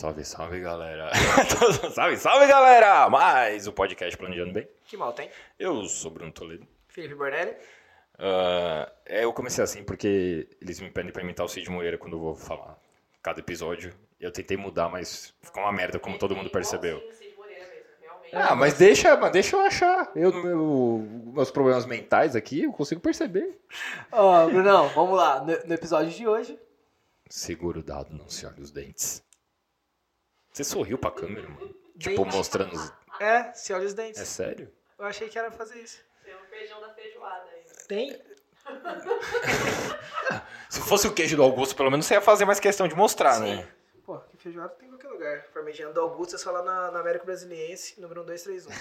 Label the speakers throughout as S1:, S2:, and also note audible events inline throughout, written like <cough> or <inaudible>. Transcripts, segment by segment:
S1: Salve, salve, galera. <laughs> salve, salve, galera. Mais o podcast Planejando Bem.
S2: Que mal tem?
S1: Eu sou Bruno Toledo.
S2: Felipe Bornelli.
S1: Uh, é, eu comecei assim porque eles me pedem pra imitar o Cid Moreira quando eu vou falar cada episódio. Eu tentei mudar, mas ficou uma merda, como todo mundo percebeu. Ah, mas deixa, mas deixa eu achar. Eu, meu, meus problemas mentais aqui, eu consigo perceber.
S2: Ó, oh, Brunão, vamos lá. No, no, episódio de hoje.
S1: Seguro dado, não se olha os dentes. Você sorriu pra câmera, mano? Tipo, mostrando os...
S2: É, se olha os dentes.
S1: É sério?
S2: Eu achei que era fazer isso.
S3: Tem um feijão da feijoada aí.
S2: Tem? <laughs>
S1: se fosse o queijo do Augusto, pelo menos você ia fazer mais questão de mostrar, Sim. né?
S2: Pô, que feijoada tem em qualquer lugar. Parmegiana do Augusto é só lá na, na América Brasiliense, número 1231.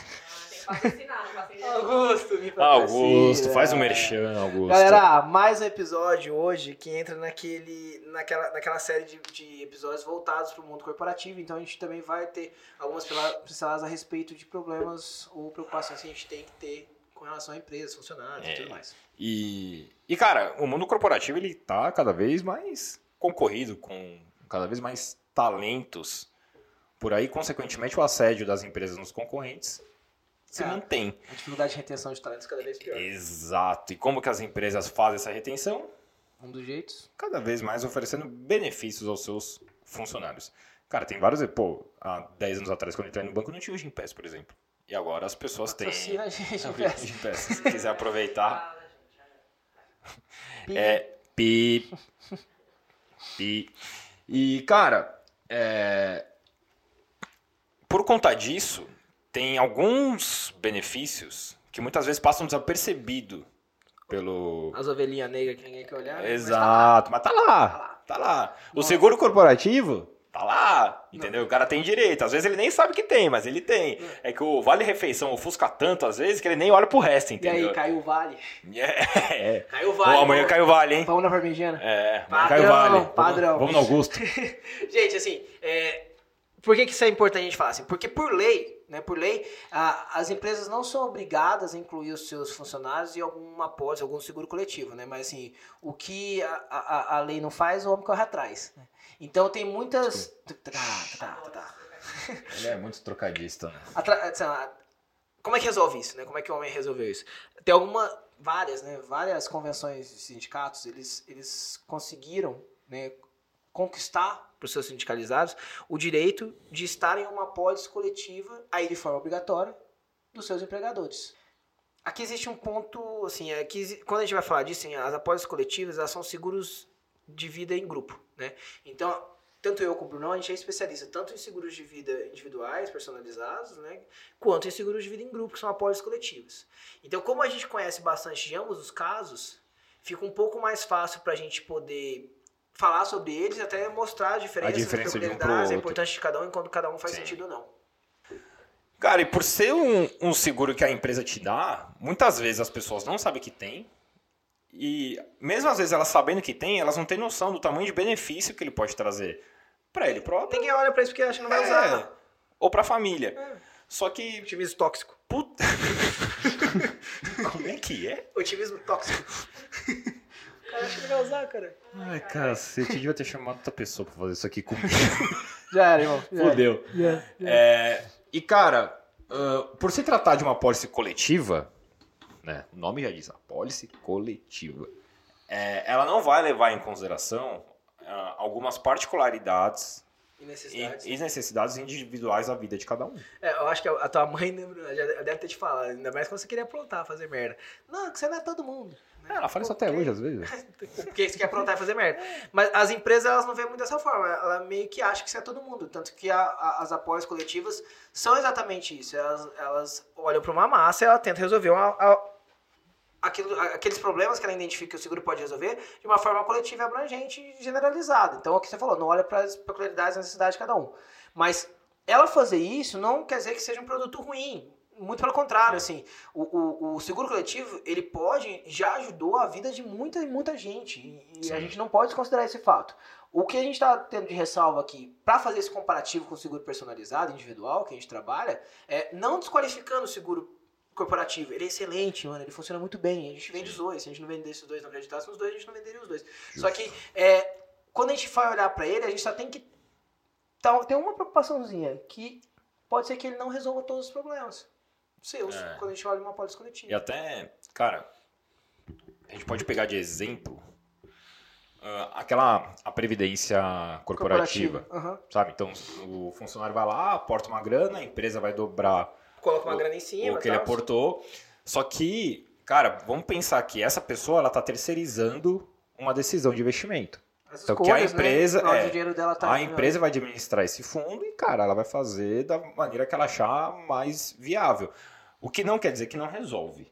S2: Ah,
S3: tem que patrocinar.
S2: Augusto, me
S1: patrocina. Augusto, faz o um merchan, Augusto.
S2: Galera, mais um episódio hoje que entra naquele, naquela, naquela série de, de episódios voltados para o mundo corporativo. Então a gente também vai ter algumas pinceladas a respeito de problemas ou preocupações que a gente tem que ter com relação a empresas, funcionários é. e tudo mais.
S1: E, e, cara, o mundo corporativo ele tá cada vez mais concorrido com cada vez mais talentos por aí, consequentemente, o assédio das empresas nos concorrentes se é, mantém.
S2: A dificuldade de retenção de talentos cada vez pior.
S1: Exato. E como que as empresas fazem essa retenção?
S2: Um dos jeitos.
S1: Cada vez mais oferecendo benefícios aos seus funcionários. Cara, tem vários. Pô, há 10 anos atrás, quando eu entrei no banco, não tinha o Gimpass, por exemplo. E agora as pessoas têm.
S2: Patrocina
S1: Gimpass. Se quiser aproveitar. é. Pi. <laughs> Pi. E, cara, é... Por conta disso, tem alguns benefícios que muitas vezes passam desapercebido pelo.
S2: As ovelhinhas negras que ninguém quer olhar. Né?
S1: Exato, mas tá lá. Mas tá lá. Tá lá. O seguro corporativo tá lá, entendeu? Não. O cara tem direito. Às vezes ele nem sabe que tem, mas ele tem. É que o Vale Refeição ofusca tanto, às vezes, que ele nem olha pro resto, entendeu?
S2: E aí, caiu o Vale.
S1: É. é.
S2: Caiu o Vale. Bom,
S1: amanhã caiu o Vale, hein?
S2: Vamos na Parmegiana.
S1: É,
S2: padrão, caiu o Vale. Padrão.
S1: Vamos, vamos no Augusto. <laughs>
S2: Gente, assim, é, por que, que isso é importante a gente falar assim? Porque por lei, né, por lei, a, as empresas não são obrigadas a incluir os seus funcionários em alguma apólice, algum seguro coletivo, né? Mas assim, o que a, a, a lei não faz, o homem corre atrás. Né? Então tem muitas. Tá, tá, tá, tá.
S1: Ele é muito trocadista, né?
S2: Como é que resolve isso, né? Como é que o homem resolveu isso? Tem alguma, várias, né? Várias convenções de sindicatos, eles, eles conseguiram, né? Conquistar para os seus sindicalizados o direito de estar em uma apólice coletiva, aí de forma obrigatória, dos seus empregadores. Aqui existe um ponto, assim, é que quando a gente vai falar disso, assim, as apólices coletivas, elas são seguros de vida em grupo, né? Então, tanto eu como o Bruno, a gente é especialista tanto em seguros de vida individuais, personalizados, né? Quanto em seguros de vida em grupo, que são apólices coletivas. Então, como a gente conhece bastante de ambos os casos, fica um pouco mais fácil para a gente poder falar sobre eles e até mostrar a diferença,
S1: a diferença de um pro outro.
S2: a importância de cada um, enquanto cada um faz Sim. sentido ou não.
S1: Cara, e por ser um, um seguro que a empresa te dá, muitas vezes as pessoas não sabem que tem, e mesmo às vezes elas sabendo que tem, elas não têm noção do tamanho de benefício que ele pode trazer para ele próprio.
S2: Ninguém olha para isso porque acha que não vai é, usar.
S1: Ou para a família. É. Só que.
S2: Otimismo tóxico.
S1: Puta. <laughs> Como é que é?
S2: Otimismo tóxico. O cara.
S1: Ai, cacete, devia ter chamado outra pessoa pra fazer isso aqui comigo. <laughs>
S2: já era, irmão.
S1: Fudeu. É, e, cara, uh, por se tratar de uma pólice coletiva, né? O nome já diz, apólice coletiva. É, ela não vai levar em consideração uh, algumas particularidades
S2: e necessidades. E,
S1: e, necessidades individuais da vida de cada um.
S2: É, eu acho que a tua mãe já deve ter te falado, ainda mais quando você queria aprontar, fazer merda. Não, que você não é todo mundo.
S1: Né? É, ela fala isso até hoje, às vezes. <laughs>
S2: Porque você quer aprontar e fazer merda. Mas as empresas, elas não veem muito dessa forma. Ela meio que acha que você é todo mundo. Tanto que a, a, as apoios coletivas são exatamente isso. Elas, elas olham para uma massa e ela tenta resolver uma, aquilo, aqueles problemas que ela identifica que o seguro pode resolver de uma forma coletiva, abrangente e generalizada. Então, é o que você falou, não olha para as peculiaridades e necessidades de cada um. Mas ela fazer isso não quer dizer que seja um produto ruim. Muito pelo contrário, assim, o, o, o seguro coletivo, ele pode, já ajudou a vida de muita e muita gente. E, e a gente não pode desconsiderar esse fato. O que a gente está tendo de ressalva aqui, para fazer esse comparativo com o seguro personalizado, individual, que a gente trabalha, é não desqualificando o seguro corporativo. Ele é excelente, mano. Ele funciona muito bem. A gente vende os dois. Se a gente não vender esses dois, não acreditasse nos dois, a gente não venderia os dois. Justo. Só que é, quando a gente vai olhar para ele, a gente só tem que tá, tem uma preocupaçãozinha que pode ser que ele não resolva todos os problemas seus
S1: É.
S2: quando a gente olha uma pólice coletiva.
S1: E até, cara, a gente pode pegar de exemplo ah, aquela a previdência corporativa,
S2: Aham.
S1: sabe? Então, o funcionário vai lá, aporta uma grana, a empresa vai dobrar
S2: Coloca uma
S1: O-
S2: grana em cima.
S1: o que ele
S2: tal.
S1: aportou. Só que, cara, vamos pensar que essa pessoa ela tá terceirizando uma decisão de investimento.
S2: As
S1: Então, que a
S2: escolhas, né?
S1: empresa-
S2: Onde
S1: é,
S2: tá
S1: a empresa vai administrar esse fundo e, cara, ela vai fazer da maneira que ela achar mais viável. O que não quer dizer que não resolve.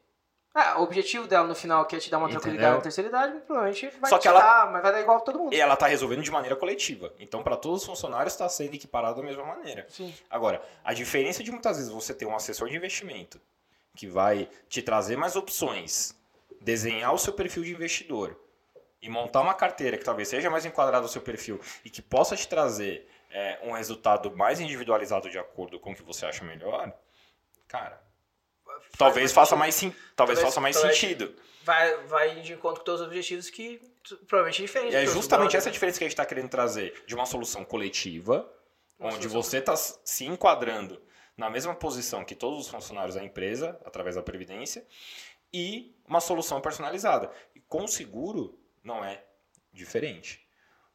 S2: Ah, o objetivo dela no final que é te dar uma
S1: Entendeu?
S2: tranquilidade na terceira idade, provavelmente vai
S1: Só que ela-
S2: dar, mas vai dar igual pra todo mundo.
S1: E ela tá resolvendo de maneira coletiva. Então, para todos os funcionários, está sendo equiparado da mesma maneira.
S2: Sim.
S1: Agora, a diferença de muitas vezes você ter um assessor de investimento que vai te trazer mais opções, desenhar o seu perfil de investidor e montar uma carteira que talvez seja mais enquadrada ao seu perfil e que possa te trazer é, um resultado mais individualizado de acordo com o que você acha melhor, cara, talvez faça mais, sim, talvez
S2: Talvez-
S1: faça mais
S2: talvez-
S1: sentido.
S2: Vai, vai de encontro com todos os objetivos que provavelmente é diferente.
S1: É justamente essa diferença que a gente está querendo trazer de uma solução coletiva,
S2: Uma
S1: onde
S2: solução-
S1: você está se enquadrando na mesma posição que todos os funcionários da empresa, através da Previdência, e uma solução personalizada. E com o seguro, não é diferente.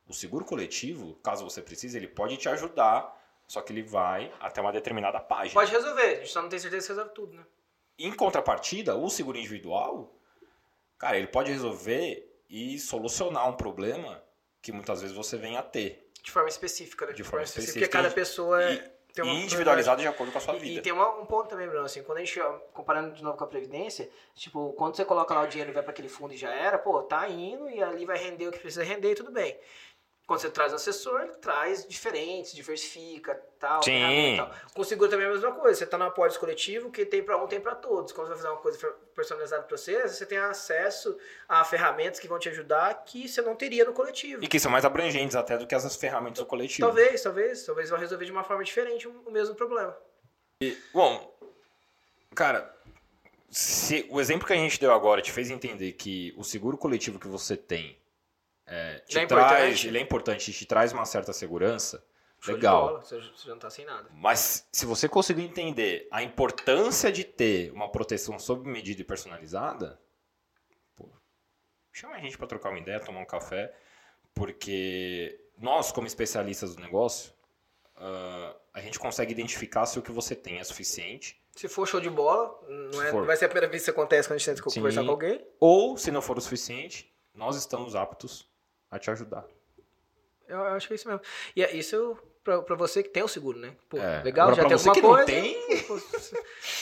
S1: O seguro coletivo, caso você precise, ele pode te ajudar, só que ele vai até uma determinada página.
S2: Pode resolver, a gente só não tem certeza que resolve tudo, né?
S1: Em contrapartida, o seguro individual, cara, ele pode resolver e solucionar um problema que muitas vezes você vem a ter.
S2: De forma específica, né?
S1: De forma
S2: Porque
S1: específica.
S2: cada pessoa é,
S1: E-
S2: tem uma
S1: e individualizado de acordo com a sua
S2: E, e
S1: vida.
S2: tem uma- um ponto também, Bruno, assim, quando a gente, comparando de novo com a Previdência, tipo, quando você coloca lá o dinheiro e vai para aquele fundo e já era, pô, tá indo e ali vai render o que precisa render e tudo bem. Quando você traz o assessor, ele traz diferentes, diversifica, tal.
S1: Sim.
S2: e tal. Com o seguro também é a mesma coisa, você tá no apólice coletivo, que tem para um, tem para todos. Quando você vai fazer uma coisa personalizada para você, você tem acesso a ferramentas que vão te ajudar que você não teria no coletivo.
S1: E que são mais abrangentes até do que as ferramentas do coletivo.
S2: Talvez, talvez, talvez vão resolver de uma forma diferente o o mesmo problema.
S1: Bom, cara, se o exemplo que a gente deu agora te fez entender que o seguro coletivo que você tem é, te
S2: Ele é
S1: traz,
S2: importante.
S1: ele é importante te traz uma certa segurança,
S2: Show
S1: legal.
S2: bola, Você já não tá sem nada.
S1: Mas se você conseguir entender a importância de ter uma proteção sob medida e personalizada, pô, chama a gente para trocar uma ideia, tomar um café, porque nós, como especialistas do negócio, ah, a gente consegue identificar se o que você tem é suficiente,
S2: Se for show de bola, não é, vai ser a primeira vez que isso acontece quando a gente tenta
S1: Sim.
S2: conversar com alguém.
S1: ou se não for o suficiente, nós estamos aptos a te ajudar.
S2: Eu, eu acho que é isso mesmo. E é isso pra, pra você que tem o seguro, né? Pô,
S1: É.
S2: legal,
S1: Agora,
S2: já tem alguma coisa.
S1: tem-
S2: Pô,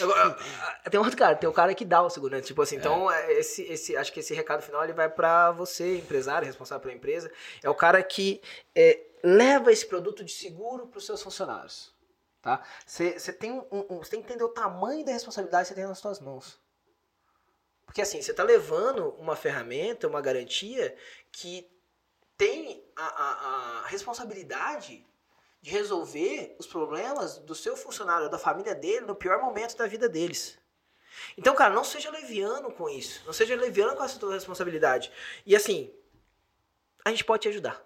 S2: Agora, ah, tem outro cara, tem o cara que dá o seguro, né? Tipo assim, então, é, esse, esse, acho que esse recado final ele vai pra você, empresário, responsável pela empresa. É o cara que é, leva esse produto de seguro pros seus funcionários. Tá? Você você tem, um, um- você tem que entender o tamanho da responsabilidade que você tem nas suas mãos. Porque assim, você está levando uma ferramenta, uma garantia que tem a, a- a responsabilidade de resolver os problemas do seu funcionário, da família dele, no pior momento da vida deles. Então, cara, não seja leviano com isso. Não seja leviano com essa tua responsabilidade. E assim, a gente pode te ajudar.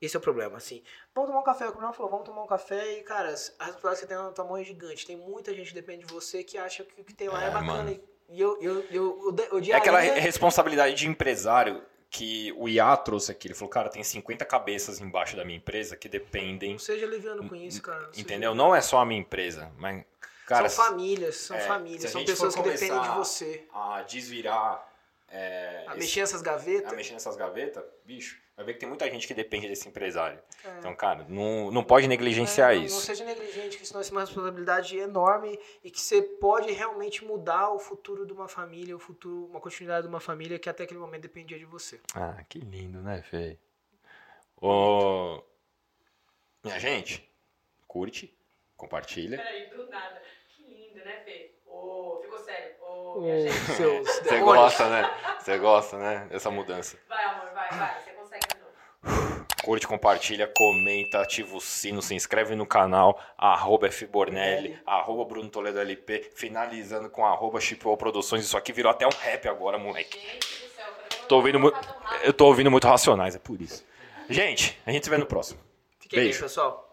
S2: Esse é o problema, assim. Vamos tomar um café. O Bruno falou, vamos tomar um café e, cara, a responsabilidade que você tem na tua mão é gigante. Tem muita gente que depende de você que acha que o que tem lá é,
S1: É,
S2: bacana.
S1: mano.
S2: E eu, eu, eu, o, de- o
S1: É aquela responsabilidade de empresário que o IA trouxe aqui. Ele falou, cara, tem 50 cabeças embaixo da minha empresa que dependem,
S2: Não seja leviano com isso, cara. Não seja
S1: entendeu? Não é só a minha empresa, mas, cara,
S2: são famílias, são
S1: é,
S2: famílias, são pessoas que dependem de você.
S1: a desvirar, é,
S2: A
S1: esse-
S2: mexer nessas gavetas.
S1: a mexer nessas gavetas, bicho, vai ver que tem muita gente que depende desse empresário.
S2: É.
S1: Então, cara, não, não pode negligenciar
S2: É, não- Não
S1: isso.
S2: seja negligente, que senão isso é uma responsabilidade enorme e que você pode realmente mudar o futuro de uma família, o futuro, uma continuidade de uma família que até aquele momento dependia de você.
S1: Ah, que lindo, né, Fê? Ô, minha gente, curte, compartilha.
S3: Peraí, do nada. Que lindo, né, Fê? Ô, ficou gente.
S2: seus <laughs>
S1: Você
S2: demônios.
S1: gosta, né? Você gosta, né? Dessa mudança.
S3: Vai, amor, vai, vai. Você consegue de novo.
S1: Curte, compartilha, comenta, ativa o sino, se inscreve no canal, arroba Fbornelli, arroba Bruno Toledo LP, finalizando com arroba Chipwell Produções. Isso aqui virou até um rap agora, moleque.
S3: Gente do céu,
S1: Tô ouvindo,
S3: eu
S1: mu
S3: vou falar tão rápido?
S1: eu tô ouvindo muito Racionais, é por isso. Gente, a gente se vê no próximo.
S2: Fiquem bem,
S1: Beijo.
S2: pessoal.